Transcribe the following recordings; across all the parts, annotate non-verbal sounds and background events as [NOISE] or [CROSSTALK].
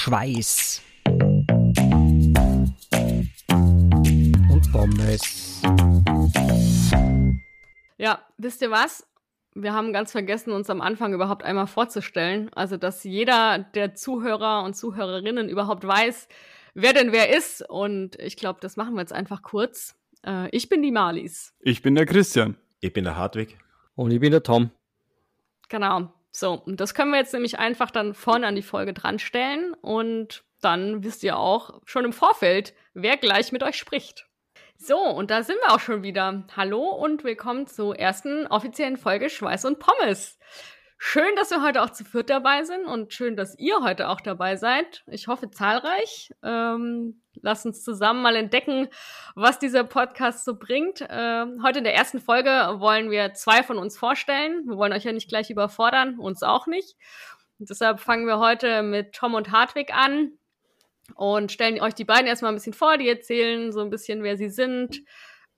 Schweiß und Pommes. Ja, wisst ihr was? Wir haben ganz vergessen, uns am Anfang überhaupt einmal vorzustellen. Also, dass jeder der Zuhörer und Zuhörerinnen überhaupt weiß, wer denn wer ist. Und ich glaube, das machen wir jetzt einfach kurz. Äh, ich bin die Marlies. Ich bin der Christian. Ich bin der Hartwig. Und ich bin der Tom. Genau. So, und das können wir jetzt nämlich einfach dann vorne an die Folge dranstellen. Und dann wisst ihr auch schon im Vorfeld, wer gleich mit euch spricht. So, und da sind wir auch schon wieder. Hallo und willkommen zur ersten offiziellen Folge Schweiß und Pommes. Schön, dass wir heute auch zu viert dabei sind und schön, dass ihr heute auch dabei seid. Ich hoffe zahlreich. Ähm, lasst uns zusammen mal entdecken, was dieser Podcast so bringt. Ähm, heute in der ersten Folge wollen wir zwei von uns vorstellen. Wir wollen euch ja nicht gleich überfordern, uns auch nicht. Und deshalb fangen wir heute mit Tom und Hartwig an und stellen euch die beiden erstmal ein bisschen vor. Die erzählen so ein bisschen, wer sie sind,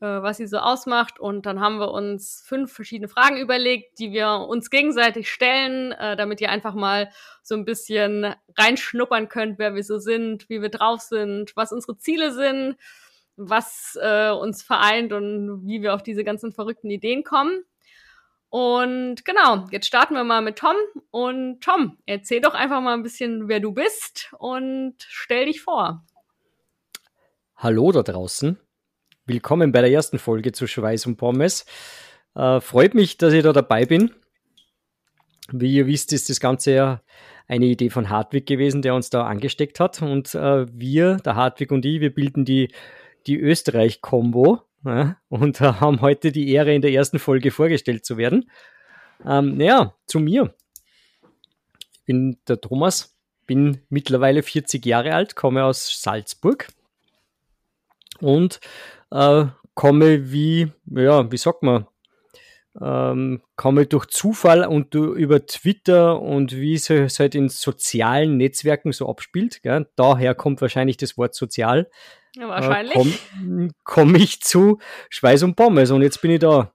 äh, was sie so ausmacht. Und dann haben wir uns fünf verschiedene Fragen überlegt, die wir uns gegenseitig stellen, äh, damit ihr einfach mal so ein bisschen reinschnuppern könnt, wer wir so sind, wie wir drauf sind, was unsere Ziele sind, was äh, uns vereint und wie wir auf diese ganzen verrückten Ideen kommen. Und genau, jetzt starten wir mal mit Tom. Und Tom, erzähl doch einfach mal ein bisschen, wer du bist und stell dich vor. Hallo da draußen. Willkommen bei der ersten Folge zu Schweiß und Pommes. Äh, freut mich, dass ich da dabei bin. Wie ihr wisst, ist das Ganze ja eine Idee von Hartwig gewesen, der uns da angesteckt hat. Und äh, wir, der Hartwig und ich, wir bilden die, die Österreich-Kombo ja, und äh, haben heute die Ehre, in der ersten Folge vorgestellt zu werden. Ähm, naja, zu mir. Ich bin der Thomas, bin mittlerweile 40 Jahre alt, komme aus Salzburg und äh, komme wie, ja, wie sagt man, ähm, komme durch Zufall und über Twitter und wie es halt in sozialen Netzwerken so abspielt. Gell? Daher kommt wahrscheinlich das Wort sozial. Ja, wahrscheinlich. Äh, Komme komm ich zu Schweiß und Pommes und jetzt bin ich da.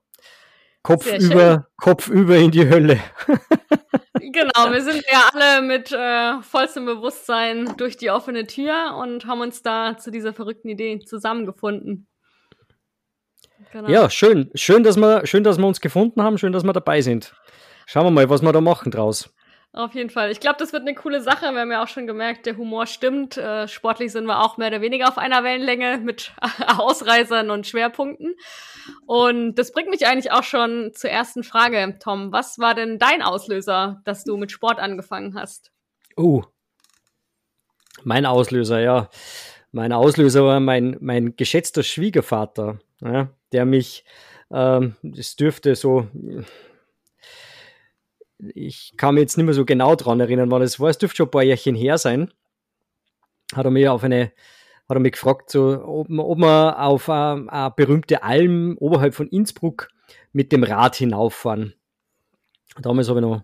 Kopf über, Kopf über in die Hölle. [LAUGHS] genau, wir sind ja alle mit äh, vollstem Bewusstsein durch die offene Tür und haben uns da zu dieser verrückten Idee zusammengefunden. Genau. Ja, schön. Schön dass, wir, schön, dass wir uns gefunden haben. Schön, dass wir dabei sind. Schauen wir mal, was wir da machen draus. Auf jeden Fall. Ich glaube, das wird eine coole Sache. Wir haben ja auch schon gemerkt, der Humor stimmt. Äh, sportlich sind wir auch mehr oder weniger auf einer Wellenlänge mit [LAUGHS] Ausreißern und Schwerpunkten. Und das bringt mich eigentlich auch schon zur ersten Frage, Tom. Was war denn dein Auslöser, dass du mit Sport angefangen hast? Oh, mein Auslöser, ja. Mein Auslöser war mein, mein geschätzter Schwiegervater, ja, der mich, ähm, dürfte so, ich kann mich jetzt nicht mehr so genau dran erinnern, weil es war, es dürfte schon ein paar Jährchen her sein, hat er mich auf eine, hat er mich gefragt, so, ob, ob wir auf eine, eine berühmte Alm oberhalb von Innsbruck mit dem Rad hinauffahren. Damals habe ich noch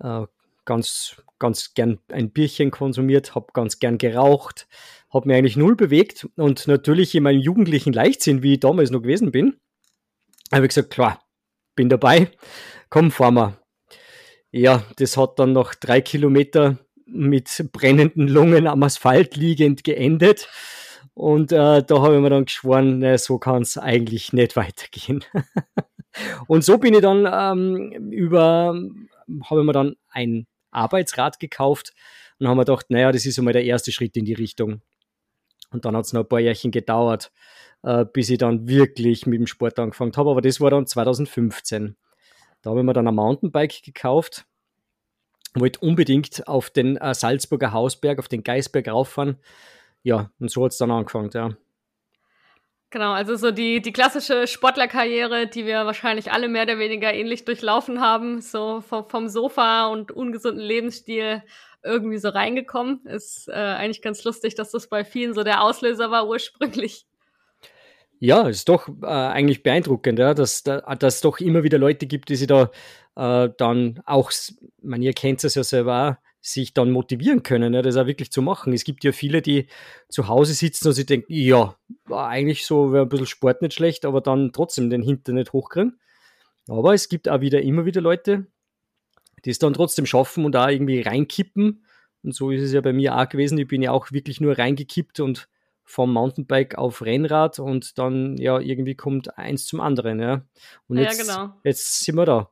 äh, ganz, ganz gern ein Bierchen konsumiert, habe ganz gern geraucht, habe mir eigentlich null bewegt und natürlich in meinem jugendlichen Leichtsinn, wie ich damals noch gewesen bin, habe ich gesagt, klar, bin dabei, komm, fahren wir. Ja, das hat dann noch drei Kilometer mit brennenden Lungen am Asphalt liegend geendet. Und äh, da habe ich mir dann geschworen, na, so kann es eigentlich nicht [LAUGHS] weitergehen. und so bin ich dann ähm, über, habe ich mir dann ein Arbeitsrad gekauft und haben wir gedacht, naja, das ist einmal der erste Schritt in die Richtung. Und dann hat es noch ein paar Jährchen gedauert, äh, bis ich dann wirklich mit dem Sport angefangen habe. Aber das war dann 2015. Da habe ich mir dann ein Mountainbike gekauft, wollte unbedingt auf den äh, Salzburger Hausberg, auf den Geisberg rauffahren. Ja, und so hat es dann angefangen, ja. Genau, also so die, die klassische Sportlerkarriere, die wir wahrscheinlich alle mehr oder weniger ähnlich durchlaufen haben, so vom, vom Sofa und ungesunden Lebensstil irgendwie so reingekommen. Ist äh, eigentlich ganz lustig, dass das bei vielen so der Auslöser war ursprünglich. Ja, ist doch äh, eigentlich beeindruckend, ja, dass es doch immer wieder Leute gibt, die sich da äh, dann auch, man, ihr kennt es ja selber, sich dann motivieren können, ja, das auch wirklich zu machen. Es gibt ja viele, die zu Hause sitzen und sich denken, ja, eigentlich so wäre ein bisschen Sport nicht schlecht, aber dann trotzdem den Hintern nicht hochkriegen. Aber es gibt auch wieder immer wieder Leute, die es dann trotzdem schaffen und da irgendwie reinkippen Und so ist es ja bei mir auch gewesen. Ich bin ja auch wirklich nur reingekippt und vom Mountainbike auf Rennrad und dann ja irgendwie kommt eins zum anderen, ja. Und jetzt, ja, genau. jetzt sind wir da.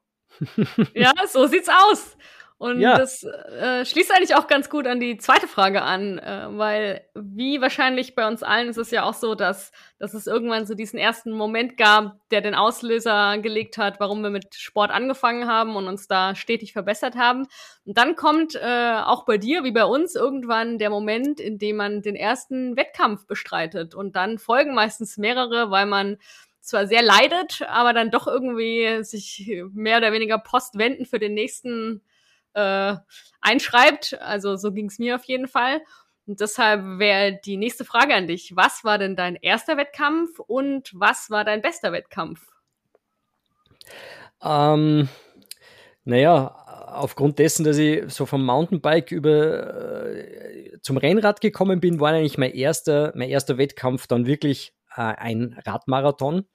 ja, so sieht's aus. [LAUGHS] Und ja. das äh, schließt eigentlich auch ganz gut an die zweite Frage an, äh, weil wie wahrscheinlich bei uns allen ist es ja auch so, dass, dass es irgendwann so diesen ersten Moment gab, der den Auslöser gelegt hat, warum wir mit Sport angefangen haben und uns da stetig verbessert haben. Und dann kommt äh, auch bei dir, wie bei uns, irgendwann der Moment, in dem man den ersten Wettkampf bestreitet. Und dann folgen meistens mehrere, weil man zwar sehr leidet, aber dann doch irgendwie sich mehr oder weniger postwenden für den nächsten äh, einschreibt. Also so ging es mir auf jeden Fall. Und deshalb wäre die nächste Frage an dich. Was war denn dein erster Wettkampf und was war dein bester Wettkampf? Ähm, naja, aufgrund dessen, dass ich so vom Mountainbike über äh, zum Rennrad gekommen bin, war eigentlich mein erster, mein erster Wettkampf dann wirklich äh, ein Radmarathon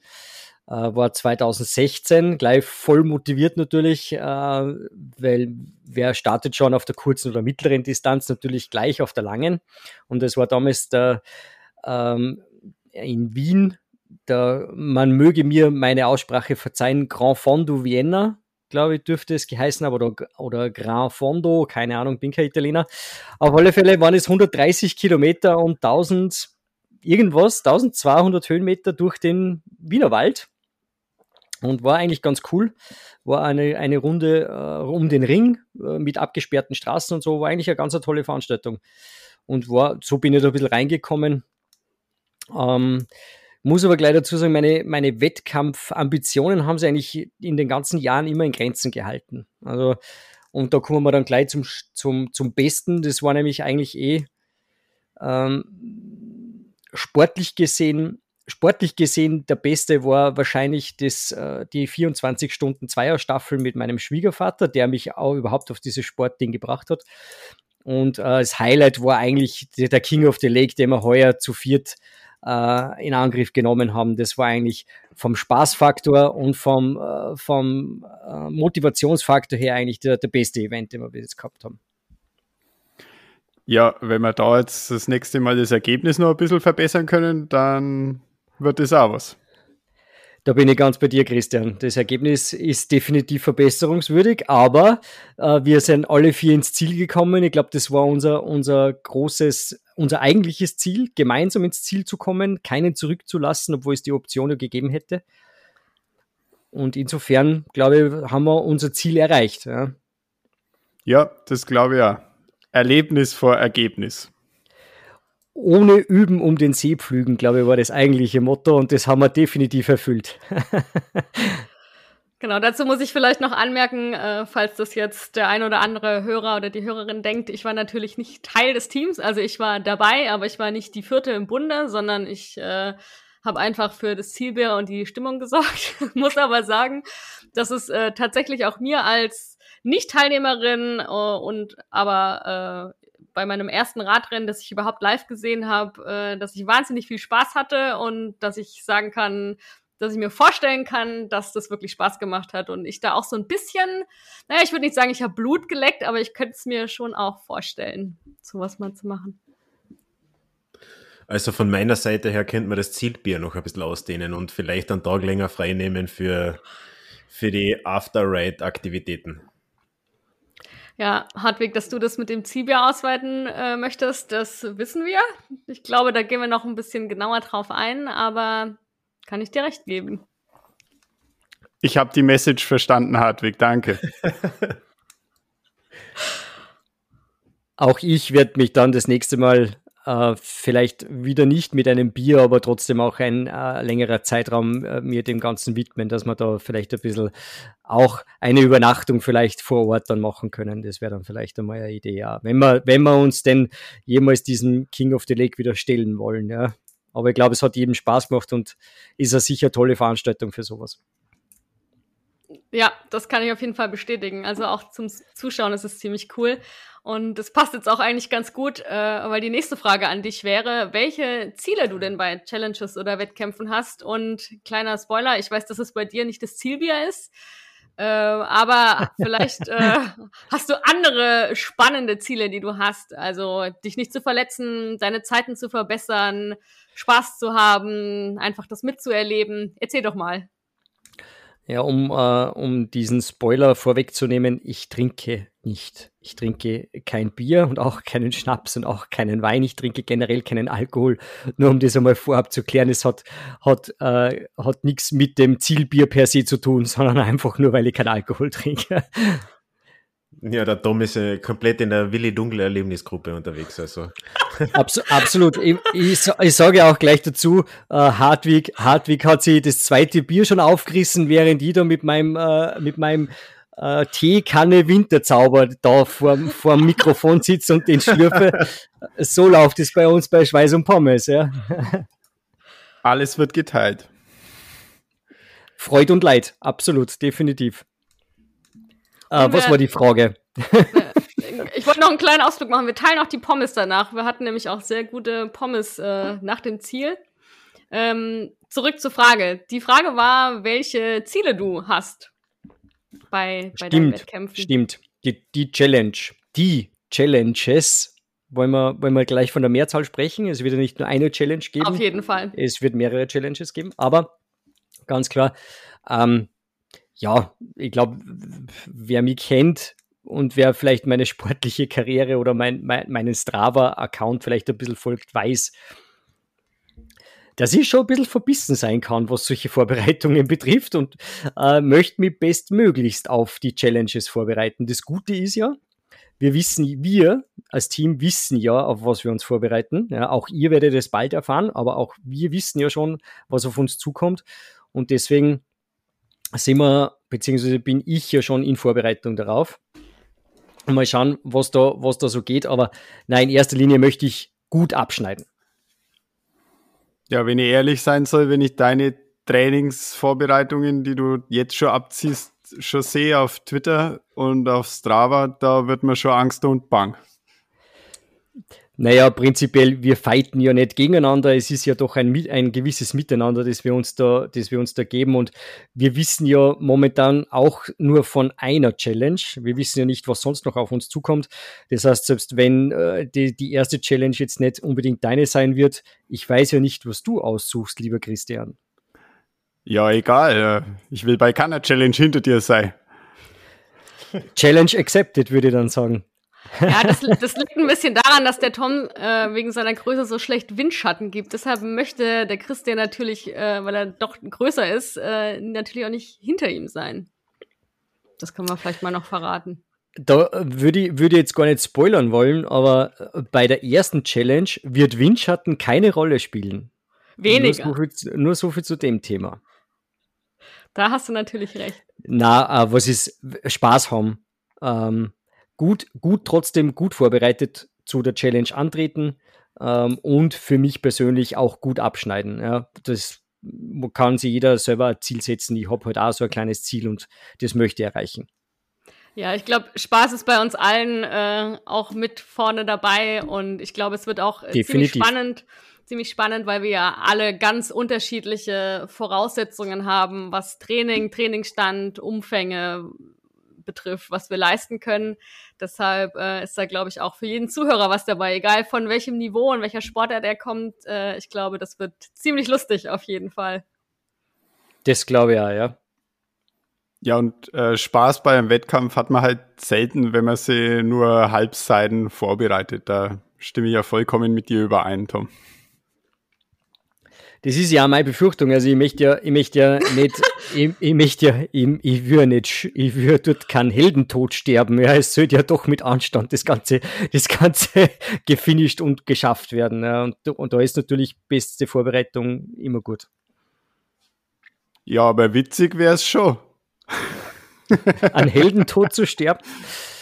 äh, war 2016, gleich voll motiviert natürlich, äh, weil wer startet schon auf der kurzen oder mittleren Distanz, natürlich gleich auf der langen. Und es war damals der, ähm, in Wien, der, man möge mir meine Aussprache verzeihen, Grand Fondo Vienna, glaube ich, dürfte es geheißen haben, oder, oder Grand Fondo, keine Ahnung, bin kein Italiener. Auf alle Fälle waren es 130 Kilometer und 1000 irgendwas, 1200 Höhenmeter durch den Wienerwald und war eigentlich ganz cool. War eine, eine Runde äh, um den Ring äh, mit abgesperrten Straßen und so, war eigentlich eine ganz eine tolle Veranstaltung. Und war, so bin ich da ein bisschen reingekommen. Ähm, muss aber gleich dazu sagen, meine, meine Wettkampfambitionen haben sie eigentlich in den ganzen Jahren immer in Grenzen gehalten. Also, und da kommen wir dann gleich zum, zum, zum Besten. Das war nämlich eigentlich eh ähm, sportlich gesehen sportlich gesehen der beste war wahrscheinlich das, äh, die 24 Stunden Zweierstaffel mit meinem Schwiegervater, der mich auch überhaupt auf dieses Sportding gebracht hat. Und äh, das Highlight war eigentlich der King of the Lake, den wir heuer zu viert äh, in Angriff genommen haben. Das war eigentlich vom Spaßfaktor und vom, vom Motivationsfaktor her eigentlich der, der beste Event, den wir bis jetzt gehabt haben. Ja, wenn wir da jetzt das nächste Mal das Ergebnis noch ein bisschen verbessern können, dann wird das auch was. Da bin ich ganz bei dir, Christian. Das Ergebnis ist definitiv verbesserungswürdig, aber äh, wir sind alle vier ins Ziel gekommen. Ich glaube, das war unser, unser großes, unser eigentliches Ziel, gemeinsam ins Ziel zu kommen, keinen zurückzulassen, obwohl es die Option gegeben hätte. Und insofern, glaube ich, haben wir unser Ziel erreicht. Ja, ja das glaube ich auch. Erlebnis vor Ergebnis ohne Üben um den See pflügen, glaube ich, war das eigentliche Motto und das haben wir definitiv erfüllt. [LAUGHS] Genau, dazu muss ich vielleicht noch anmerken, äh, falls das jetzt der ein oder andere Hörer oder die Hörerin denkt, ich war natürlich nicht Teil des Teams, also ich war dabei, aber ich war nicht die vierte im Bunde, sondern ich äh, habe einfach für das Zielbier und die Stimmung gesorgt. [LAUGHS] muss aber sagen, dass es äh, tatsächlich auch mir als Nicht-Teilnehmerin äh, und aber äh, bei meinem ersten Radrennen, das ich überhaupt live gesehen habe, äh, dass ich wahnsinnig viel Spaß hatte und dass ich sagen kann, dass ich mir vorstellen kann, dass das wirklich Spaß gemacht hat und ich da auch so ein bisschen, naja, ich würde nicht sagen, ich habe Blut geleckt, aber ich könnte es mir schon auch vorstellen, sowas mal zu machen. Also von meiner Seite her könnte man das Zielbier noch ein bisschen ausdehnen und vielleicht einen Tag länger frei nehmen für, für die After-Ride-Aktivitäten. Ja, Hartwig, dass du das mit dem Zielbier ausweiten äh, möchtest, das wissen wir. Ich glaube, da gehen wir noch ein bisschen genauer drauf ein, aber kann ich dir recht geben. Ich habe die Message verstanden, Hartwig, danke. [LAUGHS] Auch ich werde mich dann das nächste Mal äh, vielleicht wieder nicht mit einem Bier, aber trotzdem auch ein äh, längerer Zeitraum äh, mir dem Ganzen widmen, dass wir da vielleicht ein bisschen auch eine Übernachtung vielleicht vor Ort dann machen können. Das wäre dann vielleicht einmal eine Idee, ja. Wenn wir, wenn wir uns denn jemals diesem King of the Lake wieder stellen wollen, ja. Aber ich glaube, es hat jedem Spaß gemacht und ist eine sicher tolle Veranstaltung für sowas. Ja, das kann ich auf jeden Fall bestätigen. Also auch zum Zuschauen ist es ziemlich cool. Und das passt jetzt auch eigentlich ganz gut, äh, weil die nächste Frage an dich wäre, welche Ziele du denn bei Challenges oder Wettkämpfen hast. Und kleiner Spoiler, ich weiß, dass es bei dir nicht das Zielbier ist. Äh, aber [LAUGHS] vielleicht äh, hast du andere spannende Ziele, die du hast. Also dich nicht zu verletzen, deine Zeiten zu verbessern, Spaß zu haben, einfach das mitzuerleben. Erzähl doch mal. Ja, um, äh, um diesen Spoiler vorwegzunehmen, ich trinke nicht. Ich trinke kein Bier und auch keinen Schnaps und auch keinen Wein. Ich trinke generell keinen Alkohol. Nur um das einmal vorab zu klären, es hat, hat, äh, hat nichts mit dem Zielbier per se zu tun, [LAUGHS] sondern einfach nur, weil ich keinen Alkohol trinke. Ja, der Tom ist äh, komplett in der Willi Dunkel Erlebnisgruppe unterwegs. Also. [LAUGHS] Abs absolut. Ich, ich, ich, sage auch gleich dazu, äh, Hartwig, Hartwig hat sich das zweite Bier schon aufgerissen, während ich da mit meinem, äh, mit meinem äh, Teekanne Winterzauber da vor, vor dem Mikrofon sitze und den schlürfe. [LAUGHS] so läuft es bei uns bei Schweiß und Pommes. Ja. Alles wird geteilt. Freud und Leid, absolut, definitiv. Äh, was war die Frage? [LAUGHS] ich wollte noch einen kleinen Ausflug machen. Wir teilen auch die Pommes danach. Wir hatten nämlich auch sehr gute Pommes äh, nach dem Ziel. Ähm, zurück zur Frage. Die Frage war, welche Ziele du hast bei, bei stimmt, deinen Wettkämpfen. Stimmt. Die, die Challenge. Die Challenges. Wollen wir, wollen wir gleich von der Mehrzahl sprechen? Es wird ja nicht nur eine Challenge geben. Auf jeden Fall. Es wird mehrere Challenges geben. Aber ganz klar, ähm, ja, ich glaube, wer mich kennt und wer vielleicht meine sportliche Karriere oder mein, mein, meinen Strava-Account vielleicht ein bisschen folgt, weiß, dass ich schon ein bisschen verbissen sein kann, was solche Vorbereitungen [LAUGHS] betrifft und äh, möchte mich bestmöglichst auf die Challenges vorbereiten. Das Gute ist ja, wir wissen, wir als Team wissen ja, auf was wir uns vorbereiten. Ja, auch ihr werdet es bald erfahren, aber auch wir wissen ja schon, was auf uns zukommt. Und deswegen sind wir, beziehungsweise bin ich ja schon in Vorbereitung darauf. Mal schauen, was da, was da so geht. Aber nein, in erster Linie möchte ich gut abschneiden. Ja, wenn ich ehrlich sein soll, wenn ich deine Trainingsvorbereitungen, die du jetzt schon abziehst, schon sehe auf Twitter und auf Strava, da wird mir schon Angst und Bang. Naja, prinzipiell, wir fighten ja nicht gegeneinander. Es ist ja doch ein, ein gewisses Miteinander, das wir, uns da, das wir uns da geben. Und wir wissen ja momentan auch nur von einer Challenge. Wir wissen ja nicht, was sonst noch auf uns zukommt. Das heißt, selbst wenn äh, die, die erste Challenge jetzt nicht unbedingt deine sein wird, ich weiß ja nicht, was du aussuchst, lieber Christian. Ja, egal. Ich will bei keiner Challenge hinter dir sein. Challenge accepted, würde ich dann sagen. Ja, das, das liegt ein bisschen daran, dass der Tom äh, wegen seiner Größe so schlecht Windschatten gibt. Deshalb möchte der Christian natürlich, äh, weil er doch größer ist, äh, natürlich auch nicht hinter ihm sein. Das können wir vielleicht mal noch verraten. Da würde ich, würde jetzt gar nicht spoilern wollen, aber äh, bei der ersten Challenge wird Windschatten keine Rolle spielen. Weniger. Nur so viel, nur so viel zu dem Thema. Da hast du natürlich recht. Na, äh, was ist Spaß haben? Ähm, gut, gut trotzdem gut vorbereitet zu der Challenge antreten ähm, und für mich persönlich auch gut abschneiden. Ja, das kann sich jeder selber ein Ziel setzen. Ich habe halt auch so ein kleines Ziel und das möchte ich erreichen. Ja, ich glaube, Spaß ist bei uns allen äh, auch mit vorne dabei und ich glaube, es wird auch äh, ziemlich spannend, ziemlich spannend, weil wir ja alle ganz unterschiedliche Voraussetzungen haben, was Training, Trainingsstand, Umfänge, betrifft, was wir leisten können. Deshalb äh, ist da, glaube ich, auch für jeden Zuhörer was dabei, egal von welchem Niveau und welcher Sportart er kommt. Äh, ich glaube, das wird ziemlich lustig auf jeden Fall. Das glaube ich ja, ja. Ja, und äh, Spaß bei einem Wettkampf hat man halt selten, wenn man sie nur halbseiten vorbereitet. Da stimme ich ja vollkommen mit dir überein, Tom. Das ist ja meine Befürchtung. Also ich möchte ja, ich möchte ja nicht, [LAUGHS] ich, ich möchte ja, ich, ich würde nicht, ich würde dort keinen Heldentod sterben. Ja, es sollte ja doch mit Anstand das Ganze, das Ganze [LAUGHS] gefinisht und geschafft werden. Ja, und, und da ist natürlich beste Vorbereitung immer gut. Ja, aber witzig wäre es schon. [LAUGHS] An Heldentod zu sterben.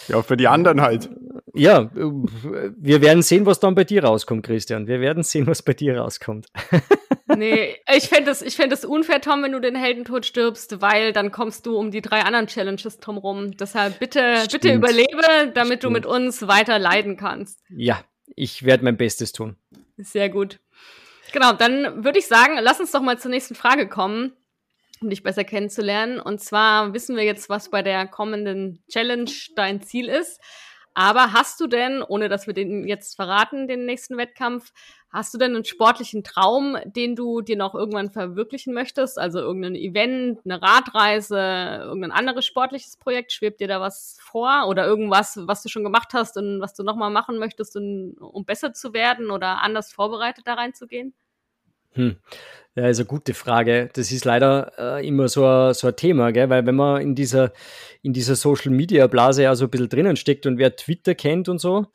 Ja, für die anderen halt. Ja, wir werden sehen, was dann bei dir rauskommt, Christian. Wir werden sehen, was bei dir rauskommt. Nee, ich fände es fänd unfair, Tom, wenn du den Heldentod stirbst, weil dann kommst du um die drei anderen Challenges drum rum. Deshalb bitte, Stimmt. bitte überlebe, damit Stimmt. du mit uns weiter leiden kannst. Ja, ich werde mein Bestes tun. Sehr gut. Genau, dann würde ich sagen, lass uns doch mal zur nächsten Frage kommen. um dich besser kennenzulernen. Und zwar wissen wir jetzt, was bei der kommenden Challenge dein Ziel ist. Aber hast du denn, ohne dass wir den jetzt verraten, den nächsten Wettkampf, hast du denn einen sportlichen Traum, den du dir noch irgendwann verwirklichen möchtest? Also irgendein Event, eine Radreise, irgendein anderes sportliches Projekt? Schwebt dir da was vor? Oder irgendwas, was du schon gemacht hast und was du nochmal machen möchtest, um, besser zu werden oder anders vorbereitet da reinzugehen? Hm. Ja, ist eine gute Frage. Das ist leider äh, immer so ein, so ein Thema, gell? weil wenn man in dieser, in dieser Social Media Blase ja so ein bisschen drinnen steckt und wer Twitter kennt und so,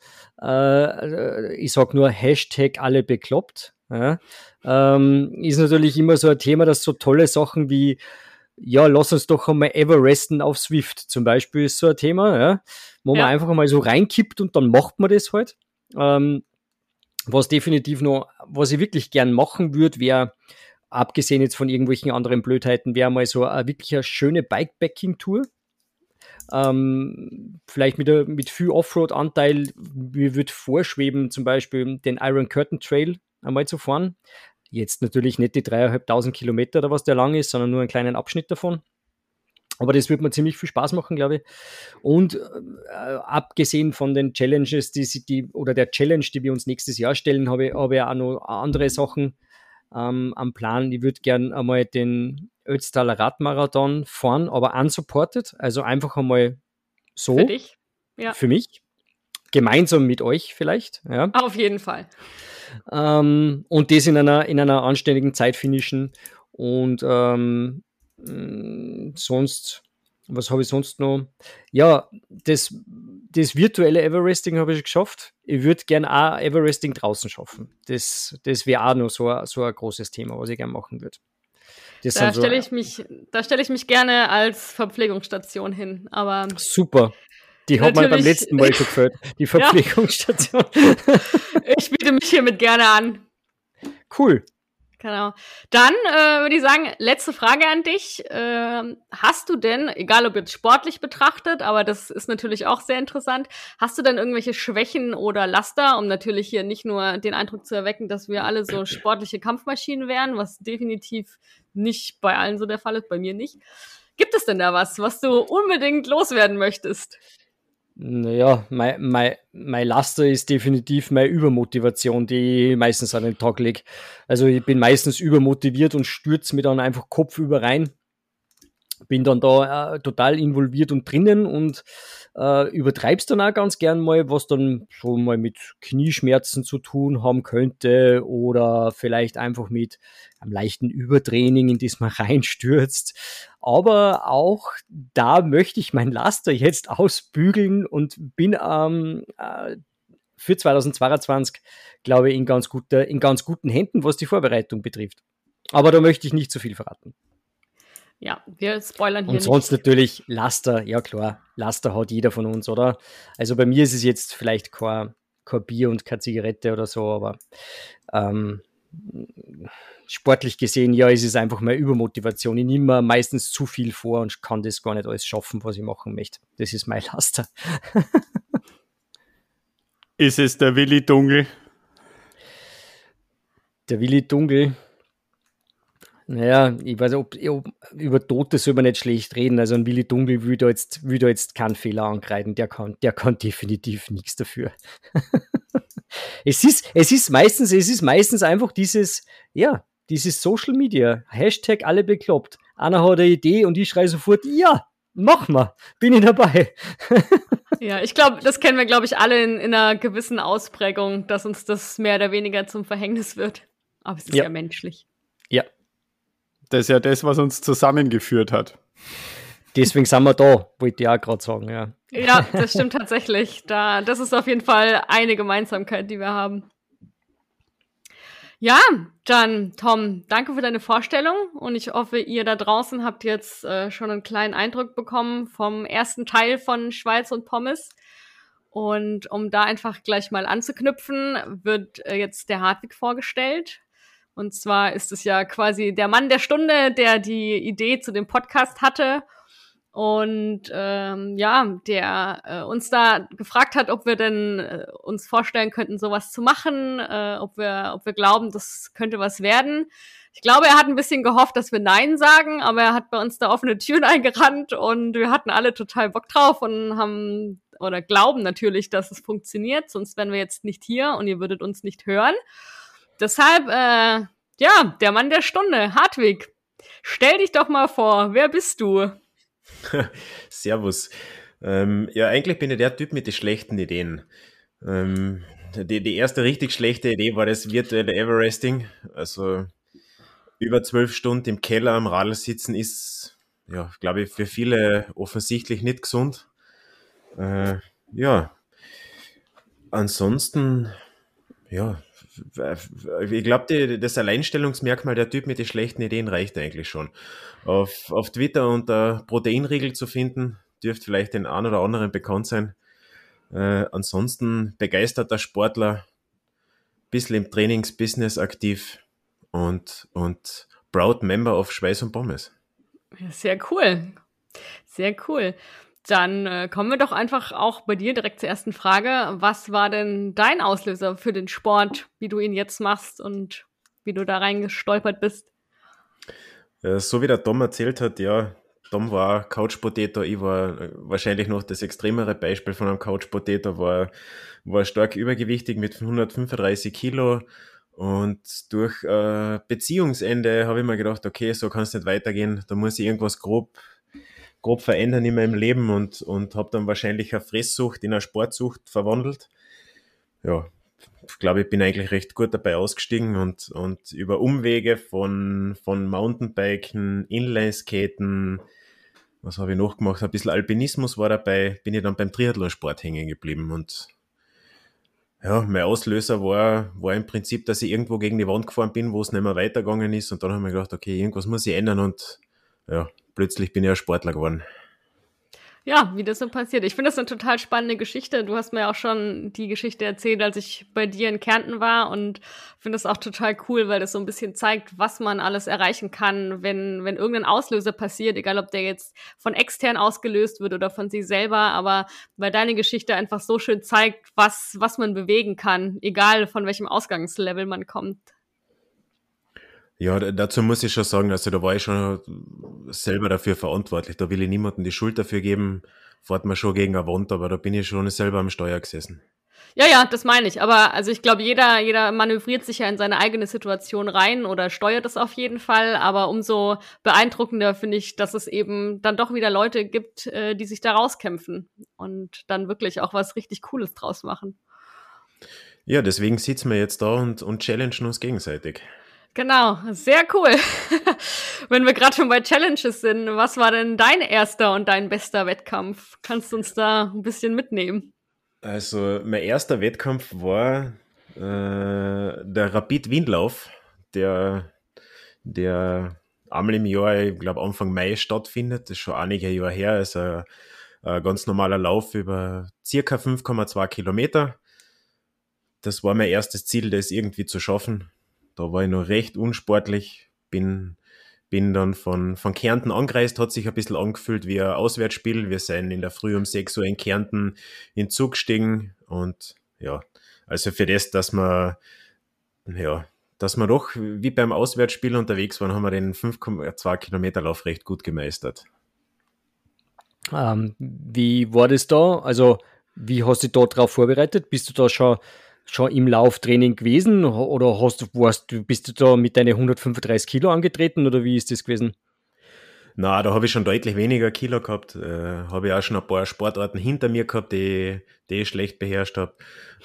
äh, ich sag nur Hashtag alle bekloppt, ja? ähm, ist natürlich immer so ein Thema, dass so tolle Sachen wie ja, lass uns doch einmal Everesten auf Swift zum Beispiel ist so ein Thema, ja? wo ja. man einfach mal so reinkippt und dann macht man das halt. Ähm, was definitiv noch, was ich wirklich gern machen würde, wäre, abgesehen jetzt von irgendwelchen anderen Blödheiten, wäre mal so eine wirklich eine schöne Bikepacking-Tour. Ähm, vielleicht mit, mit viel Offroad-Anteil. Mir würde vorschweben, zum Beispiel den Iron Curtain Trail einmal zu fahren. Jetzt natürlich nicht die dreieinhalbtausend Kilometer oder was der lang ist, sondern nur einen kleinen Abschnitt davon. Aber das wird mir ziemlich viel Spaß machen, glaube ich. Und äh, abgesehen von den Challenges, die, die oder der Challenge, die wir uns nächstes Jahr stellen, habe ich, habe ich auch noch andere Sachen ähm, am Plan. Ich würde gerne einmal den Ötztaler Radmarathon fahren, aber unsupported. Also einfach einmal so. Für dich? Ja. Für mich. Gemeinsam mit euch vielleicht. Ja. Auf jeden Fall. Ähm, und das in einer, in einer anständigen Zeit finishen. Und ähm, hm, sonst, was habe ich sonst noch? Ja, das, das virtuelle Everesting habe ich geschafft. Ich würde gerne auch Everesting draußen schaffen. Das, das wäre auch noch so, ein, so ein großes Thema, was ich gerne machen würde. da stelle so, ich mich, ich mich gerne als Verpflegungsstation hin. Aber super. Die hat mir beim letzten Mal schon gefällt. [LAUGHS] Die Verpflegungsstation. [LAUGHS] ich biete mich hiermit gerne an. Cool. Genau. Dann äh, würde ich sagen, letzte Frage an dich. Ähm, hast du denn, egal ob jetzt sportlich betrachtet, aber das ist natürlich auch sehr interessant, hast du denn irgendwelche Schwächen oder Laster, um natürlich hier nicht nur den Eindruck zu erwecken, dass wir alle so sportliche Kampfmaschinen wären, was definitiv nicht bei allen so der Fall ist, bei mir nicht. Gibt es denn da was, was du unbedingt loswerden möchtest? Naja, mein, mein, mein Laster ist definitiv meine Übermotivation, die ich meistens an den Tag lege. Also ich bin meistens übermotiviert und stürze mir dann einfach kopfüber rein. Bin dann da äh, total involviert und drinnen und äh, übertreibst dann auch ganz gern mal, was dann so mal mit Knieschmerzen zu tun haben könnte oder vielleicht einfach mit einem leichten Übertraining, in das man [LAUGHS] reinstürzt. Aber auch da möchte ich mein Laster jetzt [LAUGHS] ausbügeln und bin ähm, äh, für 2022, glaube ich, in ganz, guter, in ganz guten Händen, was die Vorbereitung betrifft. Aber da möchte ich nicht zu viel verraten. Ja, wir spoilern hier. Und sonst nicht. natürlich Laster, ja klar, Laster hat jeder von uns, oder? Also bei mir ist es jetzt vielleicht kein, kein Bier und keine Zigarette oder so, aber ähm, sportlich gesehen, ja, ist es einfach mal Übermotivation. Ich nehme mir meistens zu viel vor und kann das gar nicht alles schaffen, was ich machen möchte. Das ist mein [LAUGHS] Laster. ist es der Willi Dunkel? Der Willi Dunkel, naja, ich weiß ob, ob über Tote soll man nicht schlecht reden. Also ein Willi Dunkel will da jetzt, will da jetzt keinen Fehler angreifen. Der kann, der kann [LAUGHS] definitiv nichts dafür. [LAUGHS] es ist, es ist meistens, es ist meistens einfach dieses, ja, dieses Social Media. Hashtag alle bekloppt. Einer hat eine Idee und ich schreie sofort, ja, mach mal, bin ich dabei. [LAUGHS] ja, ich glaube, das kennen wir, glaube ich, alle in, in, einer gewissen Ausprägung, dass uns das mehr oder weniger zum Verhängnis wird. Aber es ist ja, ja menschlich. Das ist ja das, was uns zusammengeführt hat. Deswegen sind wir da, wollte ich auch gerade sagen, ja. Ja, das stimmt tatsächlich. Da, das ist auf jeden Fall eine Gemeinsamkeit, die wir haben. Ja, dann Tom, danke für deine Vorstellung und ich hoffe, ihr da draußen habt jetzt äh, schon einen kleinen Eindruck bekommen vom ersten Teil von Schweiz und Pommes. Und um da einfach gleich mal anzuknüpfen, wird äh, jetzt der Hartwig vorgestellt. Und zwar ist es ja quasi der Mann der Stunde, der die Idee zu dem Podcast hatte und ähm, ja, der äh, uns da gefragt hat, ob wir denn äh, uns vorstellen könnten, sowas zu machen, äh, ob wir, ob wir glauben, das könnte was werden. Ich glaube, er hat ein bisschen gehofft, dass wir Nein sagen, aber er hat bei uns da offene Türen [LAUGHS] eingerannt und wir hatten alle total Bock drauf und haben oder glauben natürlich, dass es funktioniert, sonst wären wir jetzt nicht hier und ihr würdet uns nicht hören. Deshalb, äh, ja, der Mann der Stunde, Hartwig. Stell dich doch mal vor, wer bist du? [LAUGHS] Servus. Ähm, ja, eigentlich bin ich der Typ mit den schlechten Ideen. Ähm, die, die erste richtig schlechte Idee war das virtuelle Everesting. Also über zwölf Stunden im Keller am Radl sitzen ist, ja, glaube ich, für viele offensichtlich nicht gesund. Äh, ja. Ansonsten, ja, ich glaube, das Alleinstellungsmerkmal der Typ mit den schlechten Ideen reicht eigentlich schon. Auf, auf Twitter unter Proteinriegel zu finden, dürfte vielleicht den einen oder anderen bekannt sein. Äh, ansonsten begeisterter Sportler, bisschen im Trainingsbusiness aktiv und, und proud member of Schweiß und Pommes. Sehr cool. Sehr cool. Dann äh, kommen wir doch einfach auch bei dir direkt zur ersten Frage. Was war denn dein Auslöser für den Sport, wie du ihn jetzt machst und wie du da reingestolpert bist? Äh, so wie der Tom erzählt hat, ja, Tom war Couch Potato, ich war äh, wahrscheinlich noch das extremere Beispiel von einem Couch Potato, war, war stark übergewichtig mit 135 Kilo und durch äh, Beziehungsende habe ich mir gedacht, okay, so kann es nicht weitergehen, da muss ich irgendwas grob grob verändern in meinem Leben und, und habe dann wahrscheinlich eine Fresssucht in eine Sportsucht verwandelt. Ja, ich glaube, ich bin eigentlich recht gut dabei ausgestiegen und, und über Umwege von, von Mountainbiken, Inlineskaten, was habe ich noch gemacht? Ein bisschen Alpinismus war dabei, bin ich dann beim Triathlonsport hängen geblieben und ja, mein Auslöser war, war im Prinzip, dass ich irgendwo gegen die Wand gefahren bin, wo es nicht mehr weitergegangen ist und dann habe ich mir gedacht, okay, irgendwas muss ich ändern und ja, plötzlich bin ich ein Sportler geworden. Ja, wie das so passiert. Ich finde das eine total spannende Geschichte. Du hast mir auch schon die Geschichte erzählt, als ich bei dir in Kärnten war und finde das auch total cool, weil das so ein bisschen zeigt, was man alles erreichen kann, wenn, wenn irgendein Auslöser passiert, egal ob der jetzt von extern ausgelöst wird oder von sich selber, aber weil deine Geschichte einfach so schön zeigt, was, was man bewegen kann, egal von welchem Ausgangslevel man kommt. Ja, dazu muss ich schon sagen, also da war ich schon selber dafür verantwortlich. Da will ich niemandem die Schuld dafür geben, fährt man schon gegen eine Wand, aber da bin ich schon selber am Steuer gesessen. Ja, ja, das meine ich. Aber also ich glaube, jeder, jeder manövriert sich ja in seine eigene Situation rein oder steuert es auf jeden Fall. Aber umso beeindruckender finde ich, dass es eben dann doch wieder Leute gibt, äh, die sich da rauskämpfen und dann wirklich auch was richtig Cooles draus machen. Ja, deswegen sitzen wir jetzt da und, und challengen uns gegenseitig. Genau, sehr cool. [LAUGHS] Wenn wir gerade schon bei Challenges sind, was war denn dein erster und dein bester Wettkampf? Kannst du uns da ein bisschen mitnehmen? Also, mein erster Wettkampf war äh, der Rapid Windlauf, der, der einmal im Jahr, ich glaube Anfang Mai stattfindet. Das ist schon einige Jahre her. ist ein, ein ganz normaler Lauf über circa 5,2 Kilometer. Das war mein erstes Ziel, das irgendwie zu schaffen da war ich noch recht unsportlich, bin, bin dann von, von Kärnten angereist, hat sich ein bisschen angefühlt wie ein Auswärtsspiel. Wir sind in der Früh um 6 Uhr in Kärnten in Zug gestiegen und ja, also für das, dass wir, ja, dass wir doch wie beim Auswärtsspiel unterwegs waren, haben wir den 5,2 Kilometer Lauf recht gut gemeistert. Ähm, wie war das da? Also, wie hast du dich da drauf vorbereitet? Bist du da schon schon im Lauftraining gewesen oder hast du, warst, bist du da mit deinen 135 Kilo angetreten oder wie ist das gewesen? Na, da habe ich schon deutlich weniger Kilo gehabt. Äh, habe ich auch schon ein paar Sportarten hinter mir gehabt, die, die ich schlecht beherrscht habe.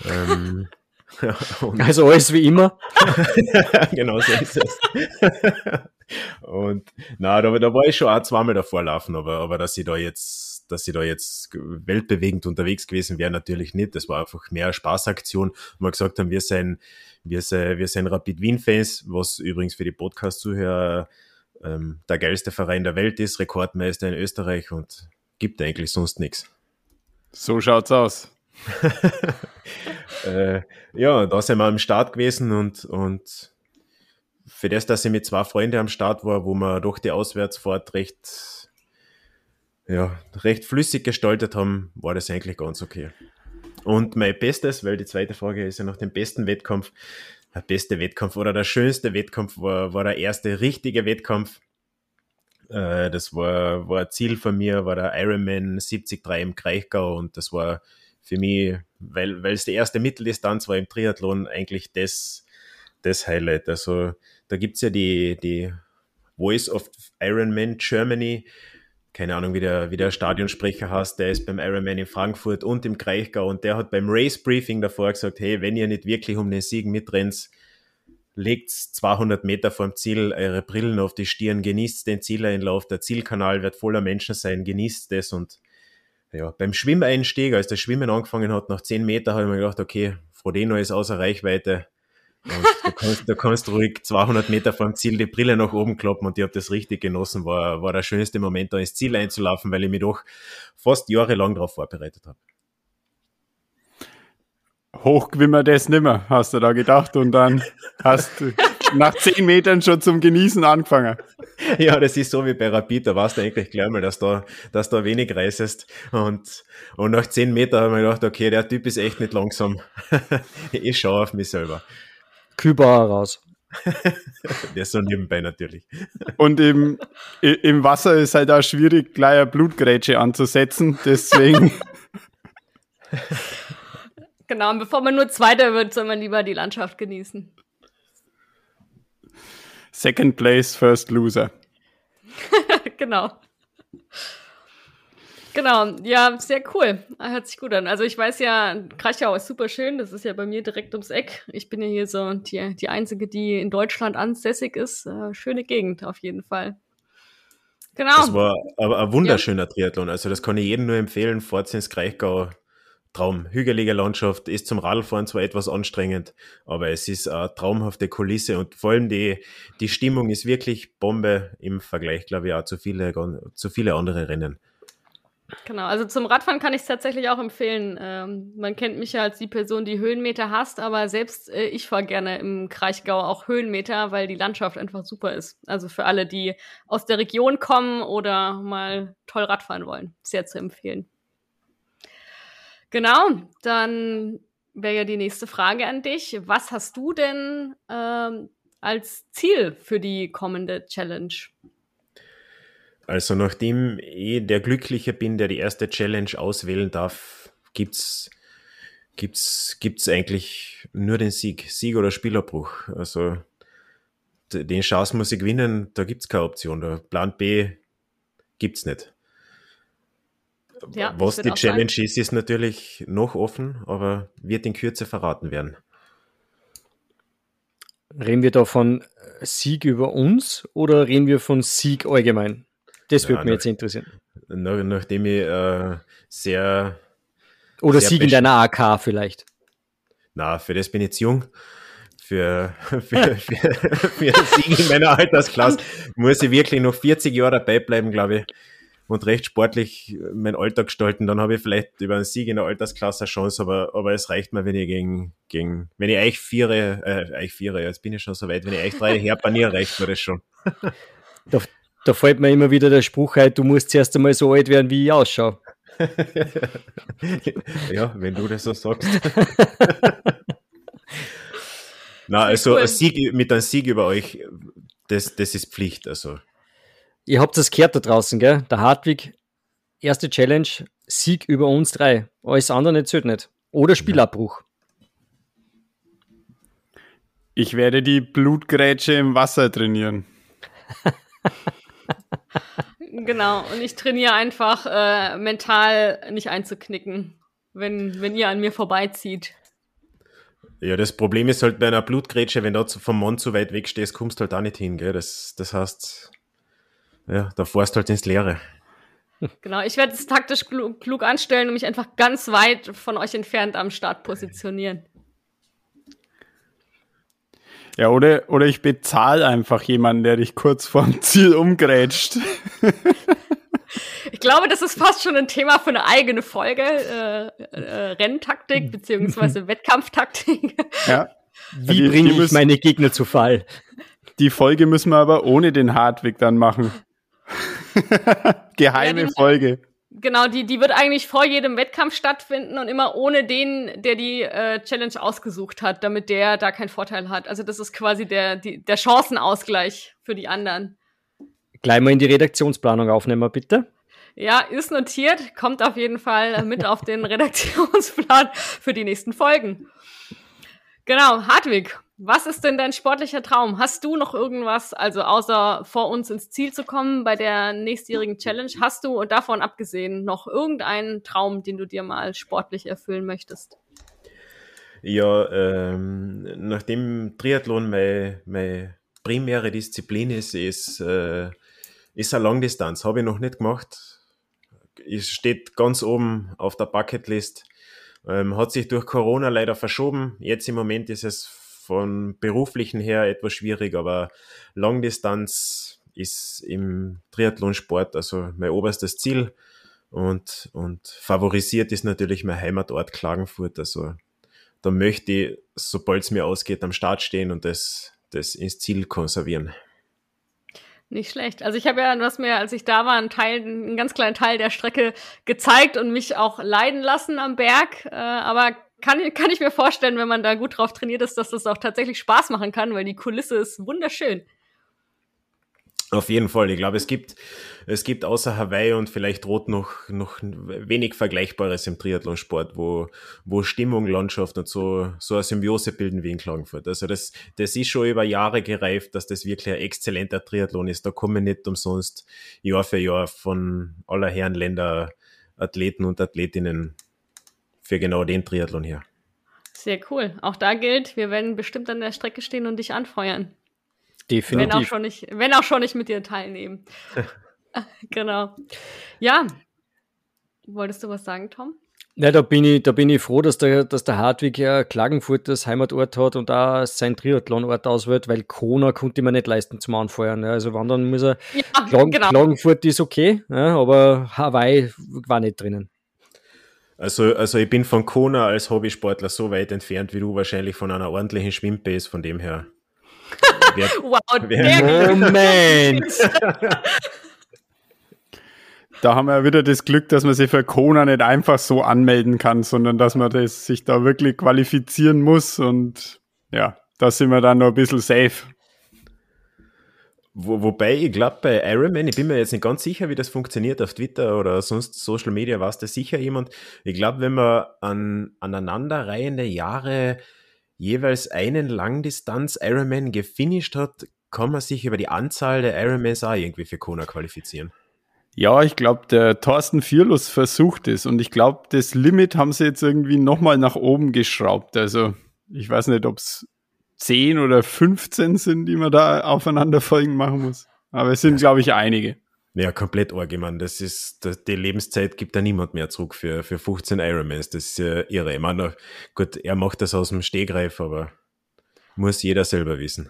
Ähm, [LAUGHS] ja, [LAUGHS] also alles wie immer. [LAUGHS] genau so ist es. und na, da, da war ich schon auch zweimal davor laufen, aber, aber dass ich da jetzt dass sie da jetzt weltbewegend unterwegs gewesen wäre, natürlich nicht. Das war einfach mehr Spaßaktion. Und wir gesagt haben, wir sind, wir sind, wir sind Rapid Wien-Fans, was übrigens für die Podcast-Zuhörer ähm, der geilste Verein der Welt ist, Rekordmeister in Österreich und gibt eigentlich sonst nichts. So schaut's aus. [LAUGHS] äh, ja, da sind wir am Start gewesen und, und für das, dass ich mit zwei Freunden am Start war, wo man doch die Auswärtsfahrt recht ja, recht flüssig gestaltet haben, war das eigentlich ganz okay. Und mein Bestes, weil die zweite Frage ist ja nach dem besten Wettkampf, der beste Wettkampf oder der schönste Wettkampf war, war der erste richtige Wettkampf. Äh, das war, war ein Ziel von mir, war der Ironman 73 im Kraichgau und das war für mich, weil, weil es die erste Mitteldistanz war im Triathlon, eigentlich das, das Highlight. Also da gibt's ja die, die Voice of Ironman Germany, keine Ahnung, wie der, wie der Stadionsprecher heißt, der ist beim Ironman in Frankfurt und im Kraichgau und der hat beim Race Briefing davor gesagt, hey, wenn ihr nicht wirklich um den Sieg mitrennt, legt 200 Meter vom Ziel eure Brillen auf die Stirn, genießt den Zieleinlauf, der Zielkanal wird voller Menschen sein, genießt das und ja, beim Schwimmeinstieg, als das Schwimmen angefangen hat, nach 10 Meter habe ich mir gedacht, okay, Frodeno ist außer Reichweite, du, kannst, du kannst ruhig 200 Meter vom Ziel die Brille nach oben kloppen und ich habe das richtig genossen. War, war der schönste Moment, da ins Ziel einzulaufen, weil ich mich doch fast jahrelang darauf vorbereitet habe. Hochgewimmer das nimmer, hast du da gedacht und dann hast du nach 10 Metern schon zum Genießen angefangen. Ja, das ist so wie bei Rapid, da warst du eigentlich gleich mal, dass da, dass da wenig reißest und, und nach 10 Metern habe ich mir gedacht, okay, der Typ ist echt nicht langsam. [LAUGHS] ich schaue auf mich selber. Kühlbar raus. [LAUGHS] Der ist so nebenbei natürlich. Und im, im Wasser ist halt auch schwierig, gleich eine Blutgrätsche anzusetzen. Deswegen. [LAUGHS] Genau, und bevor man nur Zweiter wird, soll man lieber die Landschaft genießen. Second place, first loser. [LAUGHS] genau. Genau, ja, sehr cool. Hört sich gut an. Also ich weiß ja, Krachau ist super schön. Das ist ja bei mir direkt ums Eck. Ich bin ja hier so die, die Einzige, die in Deutschland ansässig ist. Äh, schöne Gegend auf jeden Fall. Genau. Das war aber ein wunderschöner ja. Triathlon. Also das kann ich jedem nur empfehlen. Fahrt ins Kraichgau. Traum. Hügelige Landschaft ist zum Radfahren zwar etwas anstrengend, aber es ist eine traumhafte Kulisse und vor allem die, die Stimmung ist wirklich Bombe im Vergleich, glaube ich, auch zu viele, zu viele andere Rennen. Genau, also zum Radfahren kann ich es tatsächlich auch empfehlen. Ähm, man kennt mich ja als die Person, die Höhenmeter hasst, aber selbst äh, ich fahre gerne im Kraichgau auch Höhenmeter, weil die Landschaft einfach super ist. Also für alle, die aus der Region kommen oder mal toll Radfahren wollen, sehr zu empfehlen. Genau, dann wäre ja die nächste Frage an dich. Was hast du denn ähm, als Ziel für die kommende Challenge? Also nachdem ich der Glückliche bin, der die erste Challenge auswählen darf, gibt's gibt's gibt's eigentlich nur den Sieg, Sieg oder Spielerbruch. Also den Chance muss ich gewinnen, da gibt's keine Option. Der Plan B gibt's nicht. Ja, Was die Challenge sein. ist, ist natürlich noch offen, aber wird in Kürze verraten werden. Reden wir da von Sieg über uns oder reden wir von Sieg allgemein? Das würde ja, mich jetzt interessieren. Nach, nachdem ich äh, sehr. Oder sehr Sieg in deiner AK vielleicht. Na, für das bin ich jetzt jung. Für, [LAUGHS] [LAUGHS] für, für, für Sieg in meiner Altersklasse muss ich wirklich noch 40 Jahre dabei bleiben, glaube ich. Und recht sportlich meinen Alltag gestalten, dann habe ich vielleicht über einen Sieg in der Altersklasse eine Chance, aber, aber es reicht mir, wenn ich gegen, gegen wenn ich euch viere, äh, euch viere, jetzt bin ich schon so weit, wenn ich euch drei [LAUGHS] herpaniere, reicht mir das schon. Da fällt mir immer wieder der Spruch ein, du musst zuerst einmal so alt werden, wie ich ausschaue. [LAUGHS] ja, wenn du das so sagst. [LAUGHS] Na, also ein Sieg, mit einem Sieg über euch, das, das ist Pflicht. Also. Ihr habt das gehört da draußen, gell? Der Hartwig, erste Challenge, Sieg über uns drei. Alles andere nicht zählt nicht. Oder Spielabbruch. Ich werde die Blutgrätsche im Wasser trainieren. [LAUGHS] genau, und ich trainiere einfach äh, mental nicht einzuknicken, wenn, wenn ihr an mir vorbeizieht. Ja, das Problem ist halt bei einer Blutgrätsche, wenn du vom Mond zu weit weg stehst, kommst du halt auch nicht hin, gell? Das, das heißt, ja, da fährst du halt ins Leere. Genau, ich werde es taktisch klug, klug anstellen und mich einfach ganz weit von euch entfernt am Start positionieren. Ja, oder, oder ich bezahle einfach jemanden, der dich kurz vorm [LAUGHS] Ziel umgrätscht. Ich glaube, das ist fast schon ein Thema für eine eigene Folge. Äh, äh, Renntaktik [LAUGHS] beziehungsweise Wettkampftaktik. Ja. Wie bringe ich meine Gegner zu Fall? Die Folge müssen wir aber ohne den Hartwig dann machen. [LAUGHS] Geheime ja, Folge. Genau, die, die wird eigentlich vor jedem Wettkampf stattfinden und immer ohne den, der die äh, Challenge ausgesucht hat, damit der da keinen Vorteil hat. Also das ist quasi der, die, der Chancenausgleich für die anderen. Gleich mal in die Redaktionsplanung aufnehmen, bitte. Ja, ist notiert, kommt auf jeden Fall mit auf den [LAUGHS] Redaktionsplan für die nächsten Folgen. Genau, Hartwig, was ist denn dein sportlicher Traum? Hast du noch irgendwas, also außer vor uns ins Ziel zu kommen bei der nächstjährigen Challenge, hast du und davon abgesehen noch irgendeinen Traum, den du dir mal sportlich erfüllen möchtest? Ja, ähm, nachdem Triathlon meine, meine primäre Disziplin ist, ist, äh, ist eine Langdistanz. Habe ich noch nicht gemacht. Es steht ganz oben auf der Bucketlist. Ähm, hat sich durch Corona leider verschoben. Jetzt im Moment ist es von beruflichen her etwas schwierig, aber Langdistanz ist im Triathlonsport also mein oberstes Ziel und, und favorisiert ist natürlich mein Heimatort Klagenfurt. Also da möchte ich, sobald es mir ausgeht, am Start stehen und das, das ins Ziel konservieren. Nicht schlecht. Also ich habe ja, hast mir, als ich da war, einen Teil, einen ganz kleinen Teil der Strecke gezeigt und mich auch leiden lassen am Berg. Äh, aber kann, kann ich mir vorstellen, wenn man da gut drauf trainiert ist, dass das auch tatsächlich Spaß machen kann, weil die Kulisse ist wunderschön. Auf jeden Fall. Ich glaube, es gibt, es gibt außer Hawaii und vielleicht Rot noch, noch wenig Vergleichbares im Triathlonsport, wo, wo Stimmung, Landschaft und so, so eine Symbiose bilden wie in Klagenfurt. Also das, das ist schon über Jahre gereift, dass das wirklich ein exzellenter Triathlon ist. Da kommen nicht umsonst Jahr für Jahr von aller Herren Länder Athleten und Athletinnen für genau den Triathlon hier. Sehr cool. Auch da gilt, wir werden bestimmt an der Strecke stehen und dich anfeuern. Definitiv. Wenn auch schon nicht, wenn auch schon nicht mit dir teilnehmen. [LAUGHS] genau. Ja. Wolltest du was sagen, Tom? Ja, da bin ich, da bin ich froh, dass der, dass der Hartwig ja Klagenfurt als Heimatort hat und da sein Triathlonort auswählt, weil Kona konnte man nicht leisten zum Anfeuern. Ja, also wandern muss er. Ja, Klagen, genau. Klagenfurt ist okay, ja, aber Hawaii war nicht drinnen. Also, also ich bin von Kona als Hobbysportler so weit entfernt wie du wahrscheinlich von einer ordentlichen Schwimmbase, von dem her. [LAUGHS] Wer, wow, wer Moment! [LAUGHS] da haben wir wieder das Glück, dass man sich für Kona nicht einfach so anmelden kann, sondern dass man das, sich da wirklich qualifizieren muss und ja, da sind wir dann noch ein bisschen safe. Wo, wobei, ich glaube, bei Ironman, ich bin mir jetzt nicht ganz sicher, wie das funktioniert auf Twitter oder sonst Social Media, weiß das sicher jemand. Ich glaube, wenn man an aneinanderreihende Jahre jeweils einen Langdistanz Ironman gefinisht hat, kann man sich über die Anzahl der Ironmans auch irgendwie für Kona qualifizieren. Ja, ich glaube, der Thorsten Vierlos versucht es und ich glaube, das Limit haben sie jetzt irgendwie nochmal nach oben geschraubt. Also ich weiß nicht, ob es 10 oder 15 sind, die man da aufeinander folgen machen muss. Aber es sind, glaube ich, einige. Ja, komplett arg, man. Das ist, das, die Lebenszeit gibt da niemand mehr zurück für, für 15 Ironmans. Das ist ja irre. Ich meine, gut, er macht das aus dem Stegreif, aber muss jeder selber wissen.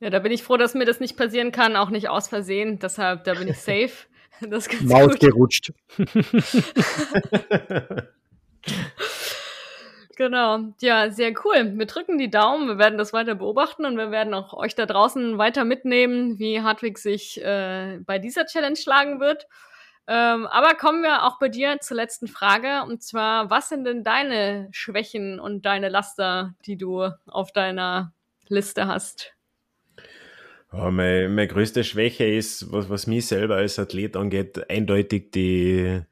Ja, da bin ich froh, dass mir das nicht passieren kann, auch nicht aus Versehen. Deshalb, da bin ich safe. [LAUGHS] Das Maus gerutscht. [LAUGHS] [LAUGHS] Genau. Ja, sehr cool. Wir drücken die Daumen. Wir werden das weiter beobachten und wir werden auch euch da draußen weiter mitnehmen, wie Hartwig sich äh, bei dieser Challenge schlagen wird. Ähm, aber kommen wir auch bei dir zur letzten Frage. Und zwar, was sind denn deine Schwächen und deine Laster, die du auf deiner Liste hast? Ja, meine, meine größte Schwäche ist, was, was mich selber als Athlet angeht, eindeutig die,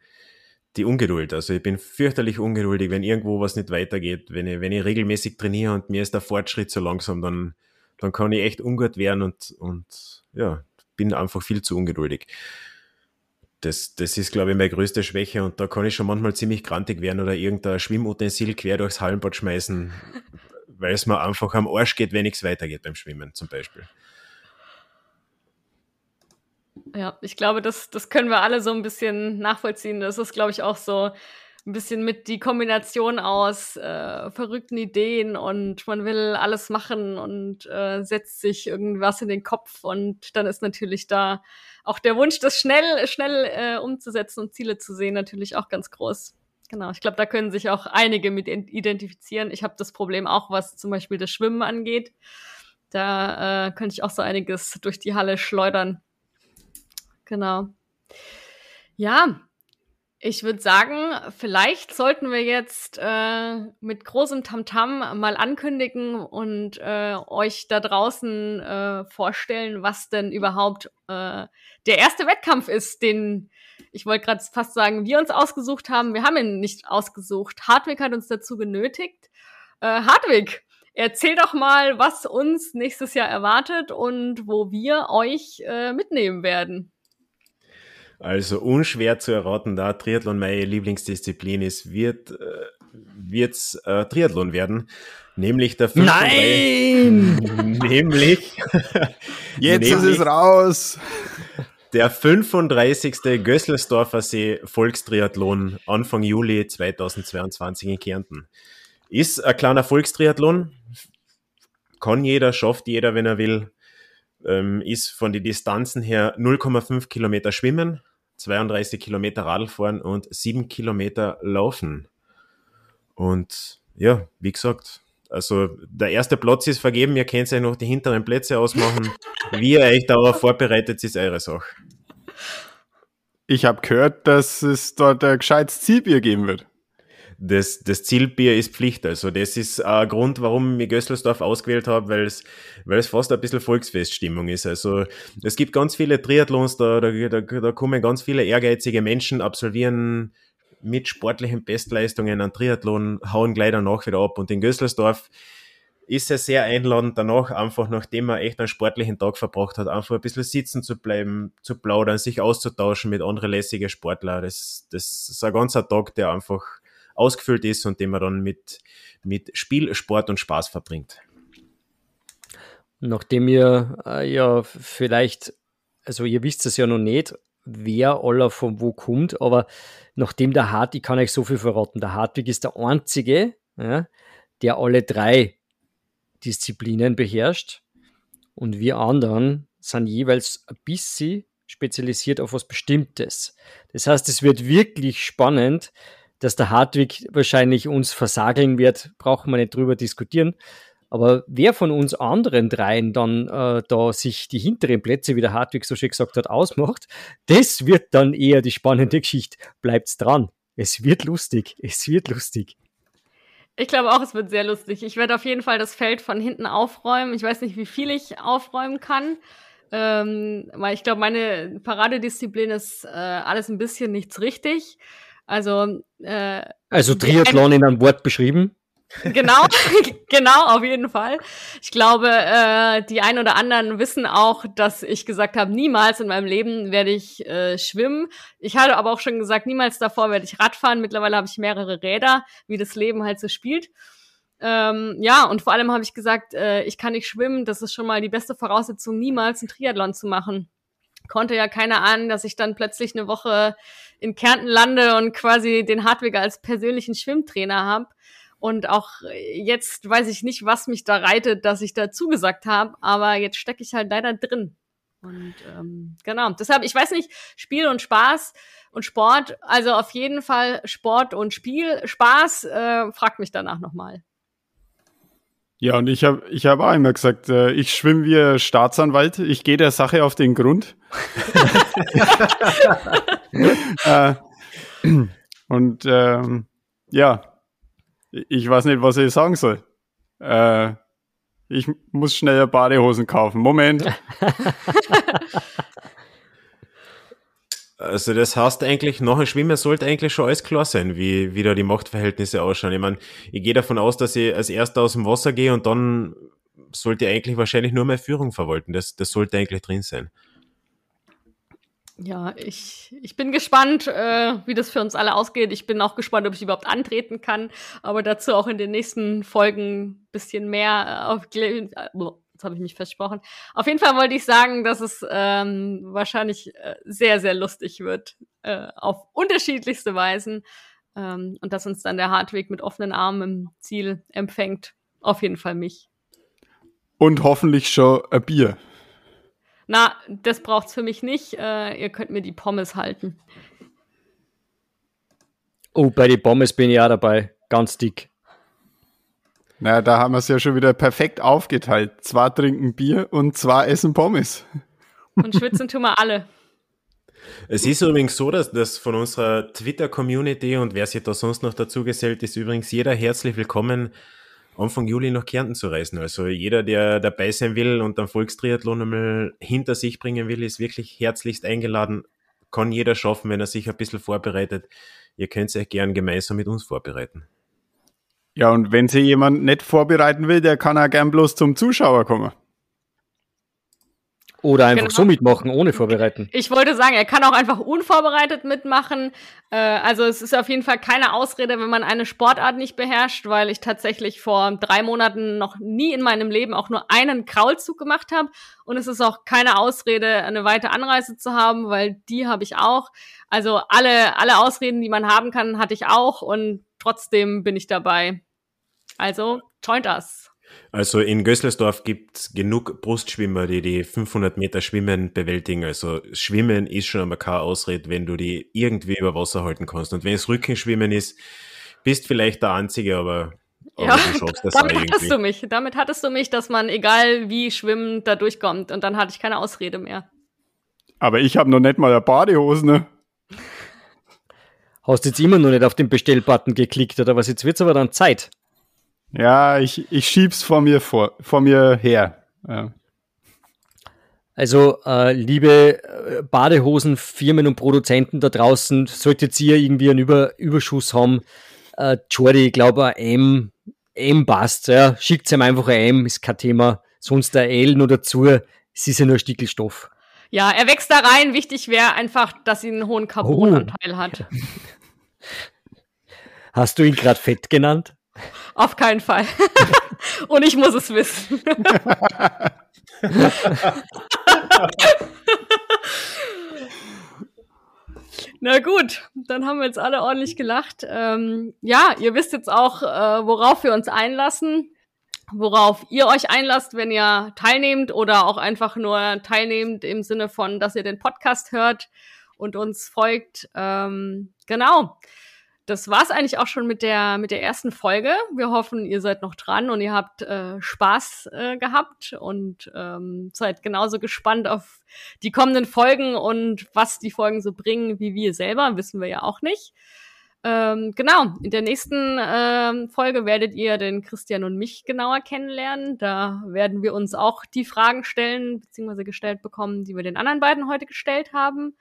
die Ungeduld. Also ich bin fürchterlich ungeduldig, wenn irgendwo was nicht weitergeht. Wenn ich, wenn ich regelmäßig trainiere und mir ist der Fortschritt so langsam, dann, dann kann ich echt ungut werden und, und ja, bin einfach viel zu ungeduldig. Das, das ist, glaube ich, meine größte Schwäche und da kann ich schon manchmal ziemlich grantig werden oder irgendein Schwimmutensil quer durchs Hallenbad schmeißen, [LAUGHS] weil es mir einfach am Arsch geht, wenn nichts weitergeht beim Schwimmen zum Beispiel. Ja, ich glaube, das, das können wir alle so ein bisschen nachvollziehen. Das ist, glaube ich, auch so ein bisschen mit die Kombination aus äh, verrückten Ideen und man will alles machen und äh, setzt sich irgendwas in den Kopf und dann ist natürlich da auch der Wunsch, das schnell, schnell äh, umzusetzen und Ziele zu sehen, natürlich auch ganz groß. Genau, ich glaube, da können sich auch einige mit identifizieren. Ich habe das Problem auch, was zum Beispiel das Schwimmen angeht. Da äh, könnte ich auch so einiges durch die Halle schleudern. Genau. Ja, ich würde sagen, vielleicht sollten wir jetzt äh, mit großem Tamtam mal ankündigen und äh, euch da draußen äh, vorstellen, was denn überhaupt äh, der erste Wettkampf ist, den ich wollte gerade fast sagen, wir uns ausgesucht haben. Wir haben ihn nicht ausgesucht. Hartwig hat uns dazu genötigt. Äh, Hartwig, erzähl doch mal, was uns nächstes Jahr erwartet und wo wir euch äh, mitnehmen werden. Also unschwer zu erraten, da Triathlon meine Lieblingsdisziplin ist, wird äh, wird's äh, Triathlon werden, nämlich der 5 Nein! [LAUGHS] nämlich [LAUGHS] jetzt nämlich, ist es raus. Der 35. Gösselsdorfer See Volkstriathlon Anfang Juli 2022 in Kärnten. Ist ein kleiner Volkstriathlon, kann jeder, schafft jeder, wenn er will. Ähm, ist von den Distanzen her 0,5 Kilometer schwimmen, 32 Kilometer Radl fahren und 7 Kilometer laufen. Und ja, wie gesagt, also der erste Platz ist vergeben, ihr könnt ja noch die hinteren Plätze ausmachen. [LAUGHS] Wie ihr euch darauf vorbereitet, ist eure Sache. Ich habe gehört, dass es dort ein gescheites Zielbier geben wird das, das Zielbier ist Pflicht. Also das ist ein Grund, warum ich Gösselsdorf ausgewählt habe, weil es, weil es fast ein bisschen Volksfeststimmung ist. Also es gibt ganz viele Triathlons, da, da, da, da kommen ganz viele ehrgeizige Menschen, absolvieren mit sportlichen Bestleistungen einen Triathlon, hauen gleich danach wieder ab. Und in Gösselsdorf ist es sehr einladend, danach einfach, nachdem man echt einen sportlichen Tag verbracht hat, einfach ein bisschen sitzen zu bleiben, zu plaudern, sich auszutauschen mit anderen lässigen Sportlern. Das, das ist ein ganzer Tag, der einfach ausgefüllt ist und den man dann mit, mit Spiel, Sport und Spaß verbringt. Nachdem ihr äh, ja vielleicht, also ihr wisst es ja noch nicht, wer aller von wo kommt, aber nachdem der Hart, ich kann euch so viel verraten, der Hartwig ist der einzige, ja, der alle drei Disziplinen beherrscht und wir anderen sind jeweils ein bisschen spezialisiert auf was Bestimmtes. Das heißt, es wird wirklich spannend, dass der Hartwig wahrscheinlich uns versageln wird, brauchen wir nicht drüber diskutieren. Aber wer von uns anderen dreien dann äh, da sich die hinteren Plätze, wie der Hartwig so schön gesagt hat, ausmacht, das wird dann eher die spannende Geschichte. Bleibt's dran. Es wird lustig. Es wird lustig. Ich glaube auch, es wird sehr lustig. Ich werde auf jeden Fall das Feld von hinten aufräumen. Ich weiß nicht, wie viel ich aufräumen kann. Ähm, weil ich glaube, meine Paradedisziplin ist äh, alles ein bisschen nichts richtig. Also, äh, also Triathlon in einem Wort beschrieben. Genau, [LAUGHS] genau, auf jeden Fall. Ich glaube, äh, die ein oder anderen wissen auch, dass ich gesagt habe, niemals in meinem Leben werde ich äh, schwimmen. Ich hatte aber auch schon gesagt, niemals davor werde ich Radfahren. Mittlerweile habe ich mehrere Räder, wie das Leben halt so spielt. Ähm, ja, und vor allem habe ich gesagt, äh, ich kann nicht schwimmen. Das ist schon mal die beste Voraussetzung, niemals einen Triathlon zu machen konnte ja keiner ahnen, dass ich dann plötzlich eine Woche in Kärnten lande und quasi den Hartwig als persönlichen Schwimmtrainer habe. Und auch jetzt weiß ich nicht, was mich da reitet, dass ich da zugesagt habe, aber jetzt stecke ich halt leider drin. Und ähm, genau, deshalb, ich weiß nicht, Spiel und Spaß und Sport, also auf jeden Fall Sport und Spiel. Spaß, äh, fragt mich danach nochmal. Ja, und ich habe ich hab auch immer gesagt, äh, ich schwimme wie Staatsanwalt, ich gehe der Sache auf den Grund. [LAUGHS] äh, und ähm, ja, ich weiß nicht, was ich sagen soll. Äh, ich muss schnell Badehosen kaufen. Moment. [LAUGHS] Also das heißt eigentlich, nach dem Schwimmen sollte eigentlich schon alles klar sein, wie, wie da die Machtverhältnisse ausschauen. Ich meine, ich gehe davon aus, dass ich als erster aus dem Wasser gehe und dann sollte ich eigentlich wahrscheinlich nur mehr Führung verwalten. Das, das sollte eigentlich drin sein. Ja, ich, ich bin gespannt, äh, wie das für uns alle ausgeht. Ich bin auch gespannt, ob ich überhaupt antreten kann, aber dazu auch in den nächsten Folgen bisschen mehr äh, auf, Jetzt habe ich mich versprochen. Auf jeden Fall wollte ich sagen, dass es ähm, wahrscheinlich äh, sehr, sehr lustig wird. Äh, auf unterschiedlichste Weisen. Ähm, und dass uns dann der Hartweg mit offenen Armen im Ziel empfängt. Auf jeden Fall mich. Und hoffentlich schon ein Bier. Na, das braucht's für mich nicht. Äh, ihr könnt mir die Pommes halten. Oh, bei den Pommes bin ich ja dabei. Ganz dick. Na, da haben wir es ja schon wieder perfekt aufgeteilt. Zwei trinken Bier und zwei essen Pommes. Und schwitzen tun wir alle. Es ist übrigens so, dass, dass von unserer Twitter-Community und wer sich da sonst noch dazu gesellt, ist übrigens jeder herzlich willkommen, Anfang Juli nach Kärnten zu reisen. Also jeder, der dabei sein will und den Volkstriathlon einmal hinter sich bringen will, ist wirklich herzlichst eingeladen. Kann jeder schaffen, wenn er sich ein bisschen vorbereitet. Ihr könnt euch gern gemeinsam mit uns vorbereiten. Ja, und wenn sich jemand nicht vorbereiten will, der kann auch gern bloß zum Zuschauer kommen. Oder einfach genau. so mitmachen, ohne vorbereiten. Ich wollte sagen, er kann auch einfach unvorbereitet mitmachen. Äh, also es ist auf jeden Fall keine Ausrede, wenn man eine Sportart nicht beherrscht, weil ich tatsächlich vor drei Monaten noch nie in meinem Leben auch nur einen Kraulzug gemacht habe. Und es ist auch keine Ausrede, eine weite Anreise zu haben, weil die habe ich auch. Also alle, alle Ausreden, die man haben kann, hatte ich auch und trotzdem bin ich dabei. Also joint us. Also in Gößlersdorf gibt es genug Brustschwimmer, die die 500 Meter Schwimmen bewältigen. Also Schwimmen ist schon einmal keine Ausrede, wenn du die irgendwie über Wasser halten kannst. Und wenn es Rückenschwimmen ist, bist vielleicht der Einzige, aber, aber ja, damit hattest du mich. Damit hattest du mich, dass man egal wie schwimmen da durchkommt. Und dann hatte ich keine Ausrede mehr. Aber ich habe noch nicht mal eine Badehose, ne? Hast jetzt immer noch nicht auf den Bestellbutton geklickt, oder was? Jetzt wird's aber dann Zeit. Ja, ich, ich schieb's vor mir vor, vor mir her. Ja. Also, äh, liebe äh, Badehosenfirmen und Produzenten da draußen, solltet ihr irgendwie einen Über Überschuss haben, äh, Jordi, ich glaube, ein M, M passt, ja. Schickt ihm einfach ein M, ist kein Thema. Sonst ein L nur dazu, es ist ja nur Stickelstoff. Ja, er wächst da rein. Wichtig wäre einfach, dass ihn einen hohen Carbonanteil oh. hat. [LAUGHS] Hast du ihn gerade fett genannt? Auf keinen Fall. [LAUGHS] Und ich muss es wissen. [LAUGHS] Na gut, dann haben wir jetzt alle ordentlich gelacht. Ähm, ja, ihr wisst jetzt auch, äh, worauf wir uns einlassen, worauf ihr euch einlasst, wenn ihr teilnehmt oder auch einfach nur teilnehmt im Sinne von, dass ihr den Podcast hört und uns folgt. Ähm, genau das war's eigentlich auch schon mit der, mit der ersten Folge. Wir hoffen, ihr seid noch dran und ihr habt äh, Spaß äh, gehabt und ähm, seid genauso gespannt auf die kommenden Folgen und was die Folgen so bringen, wie wir selber, wissen wir ja auch nicht. Ähm, genau, in der nächsten ähm, Folge werdet ihr den Christian und mich genauer kennenlernen. Da werden wir uns auch die Fragen stellen, beziehungsweise gestellt bekommen, die wir den anderen beiden heute gestellt haben.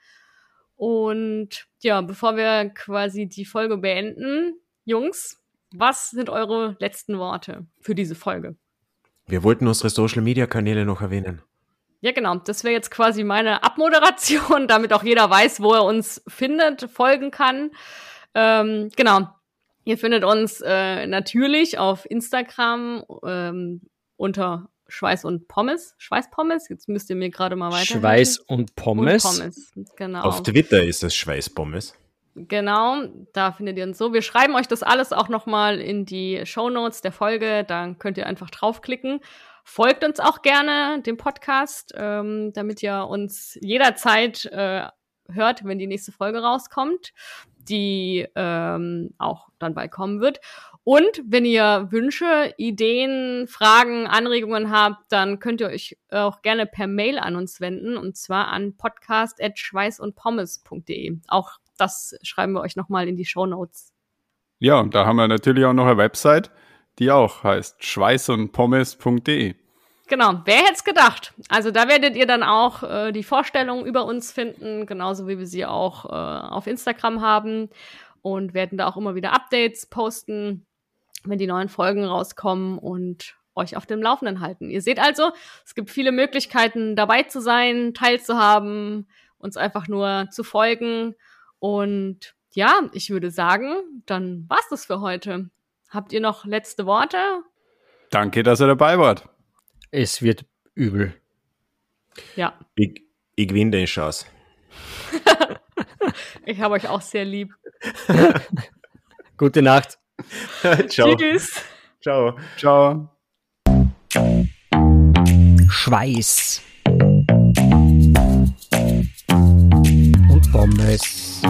Und ja, bevor wir quasi die Folge beenden, Jungs, was sind eure letzten Worte für diese Folge? Wir wollten unsere Social Media Kanäle noch erwähnen. Ja, genau. Das wäre jetzt quasi meine Abmoderation, [LAUGHS] damit auch jeder weiß, wo er uns findet, folgen kann. Ähm, genau. Ihr findet uns äh, natürlich auf Instagram ähm, unter Schweiß und Pommes. Schweißpommes? Jetzt müsst ihr mir gerade mal weiter. Schweiß und Pommes. Und Pommes, genau. Auf Twitter ist es Schweißpommes. Genau, da findet ihr uns so. Wir schreiben euch das alles auch nochmal in die Show Notes der Folge. Da könnt ihr einfach draufklicken. Folgt uns auch gerne dem Podcast, ähm, damit ihr uns jederzeit äh, hört, wenn die nächste Folge rauskommt, die ähm, auch dann bald kommen wird. Und wenn ihr Wünsche, Ideen, Fragen, Anregungen habt, dann könnt ihr euch auch gerne per Mail an uns wenden und zwar an podcast@schweißundpommes.de. Auch das schreiben wir euch nochmal in die Show Notes. Ja, und da haben wir natürlich auch noch eine Website, die auch heißt schweißundpommes.de. Genau, wer hätte es gedacht? Also da werdet ihr dann auch äh, die Vorstellungen über uns finden, genauso wie wir sie auch äh, auf Instagram haben und werden da auch immer wieder Updates posten wenn die neuen Folgen rauskommen und euch auf dem Laufenden halten. Ihr seht also, es gibt viele Möglichkeiten, dabei zu sein, teilzuhaben, uns einfach nur zu folgen. Und ja, ich würde sagen, dann war's das für heute. Habt ihr noch letzte Worte? Danke, dass ihr dabei wart. Es wird übel. Ja. Ich, ich gewinne den Chance. [LAUGHS] ich habe euch auch sehr lieb. [LAUGHS] Gute Nacht. [LAUGHS] Ciao. Tschüss. Ciao. Ciao. Schweiß. Und Pommes.